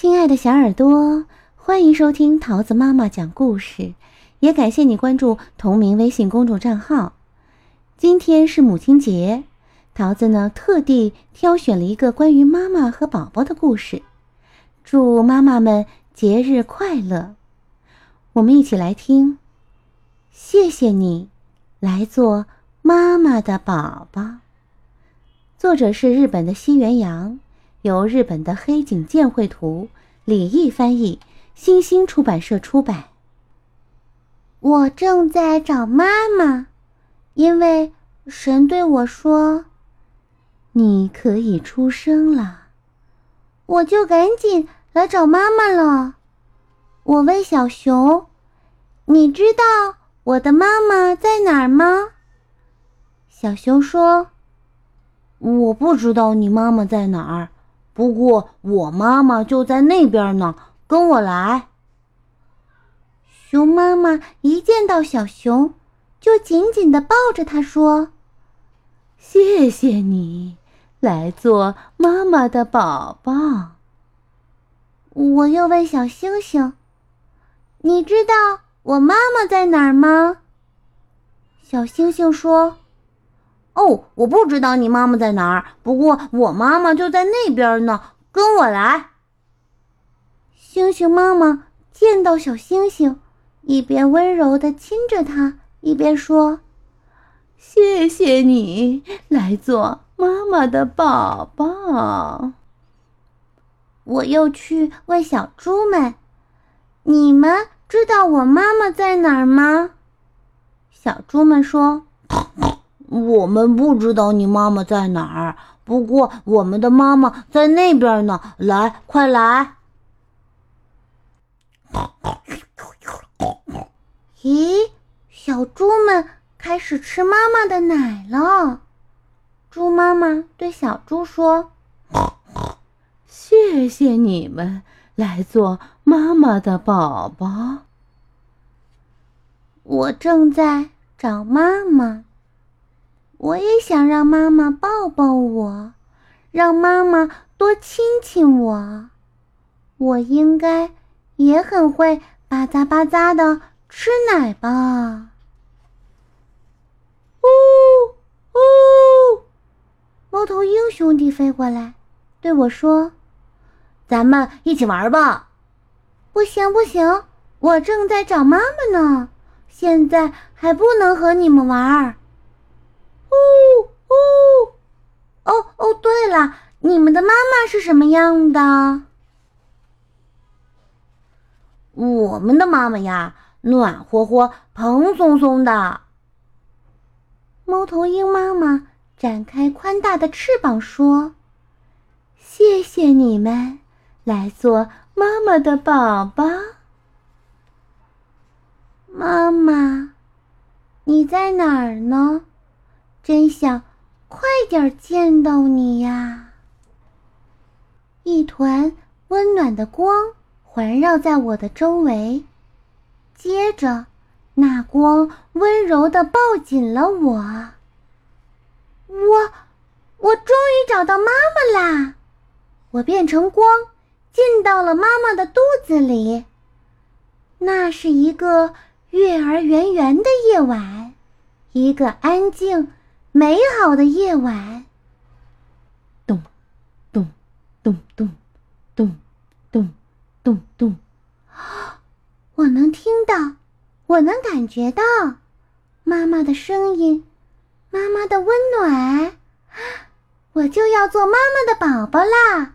亲爱的小耳朵，欢迎收听桃子妈妈讲故事，也感谢你关注同名微信公众账号。今天是母亲节，桃子呢特地挑选了一个关于妈妈和宝宝的故事，祝妈妈们节日快乐。我们一起来听，谢谢你来做妈妈的宝宝。作者是日本的西原洋。由日本的黑井健绘图，李毅翻译，新星出版社出版。我正在找妈妈，因为神对我说：“你可以出生了。”我就赶紧来找妈妈了。我问小熊：“你知道我的妈妈在哪儿吗？”小熊说：“我不知道你妈妈在哪儿。”不过我妈妈就在那边呢，跟我来。熊妈妈一见到小熊，就紧紧的抱着它说：“谢谢你来做妈妈的宝宝。”我又问小星星：“你知道我妈妈在哪儿吗？”小星星说。哦，我不知道你妈妈在哪儿，不过我妈妈就在那边呢，跟我来。星星妈妈见到小星星，一边温柔的亲着它，一边说：“谢谢你来做妈妈的宝宝。”我又去问小猪们：“你们知道我妈妈在哪儿吗？”小猪们说。我们不知道你妈妈在哪儿，不过我们的妈妈在那边呢。来，快来！咦，小猪们开始吃妈妈的奶了。猪妈妈对小猪说：“谢谢你们来做妈妈的宝宝。”我正在找妈妈。我也想让妈妈抱抱我，让妈妈多亲亲我。我应该也很会吧嗒吧嗒的吃奶吧？呜呜！猫头鹰兄弟飞过来，对我说：“咱们一起玩吧。”不行不行，我正在找妈妈呢，现在还不能和你们玩。呜呜，哦哦，对了，你们的妈妈是什么样的？我们的妈妈呀，暖和和、蓬松松的。猫头鹰妈妈展开宽大的翅膀说：“谢谢你们来做妈妈的宝宝。”妈妈，你在哪儿呢？真想快点见到你呀！一团温暖的光环绕在我的周围，接着那光温柔的抱紧了我。我，我终于找到妈妈啦！我变成光，进到了妈妈的肚子里。那是一个月儿圆圆的夜晚，一个安静。美好的夜晚，咚，咚，咚咚，咚，咚，咚咚，我能听到，我能感觉到妈妈的声音，妈妈的温暖，我就要做妈妈的宝宝啦，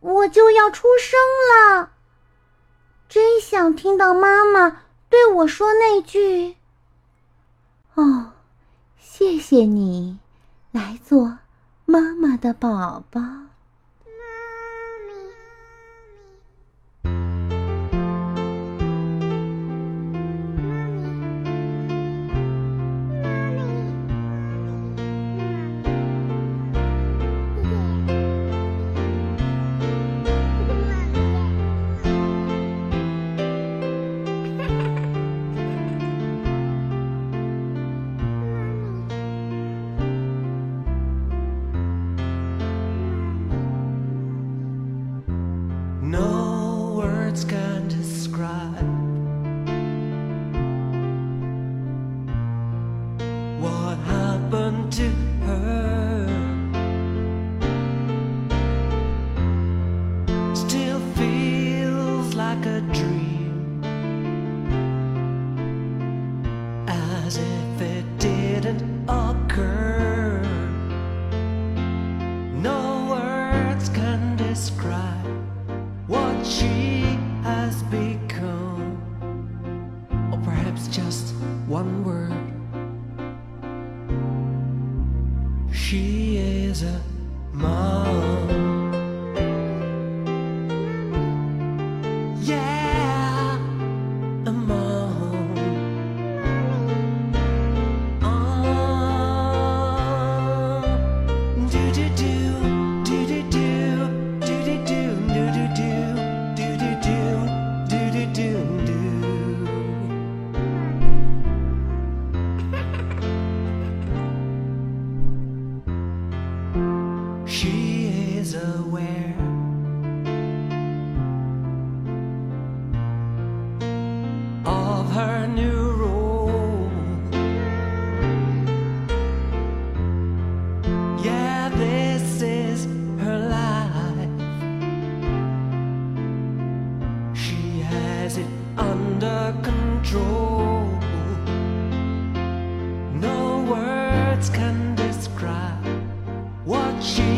我就要出生了，真想听到妈妈对我说那句：“哦。”谢谢你，来做妈妈的宝宝。sky. My of her new role. Yeah, this is her life. She has it under control. No words can describe what she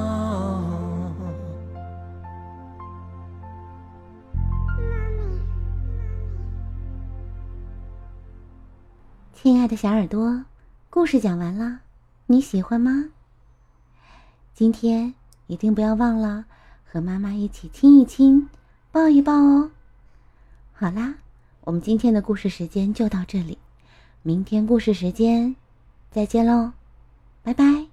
亲爱的小耳朵，故事讲完了，你喜欢吗？今天一定不要忘了和妈妈一起亲一亲，抱一抱哦。好啦，我们今天的故事时间就到这里，明天故事时间再见喽，拜拜。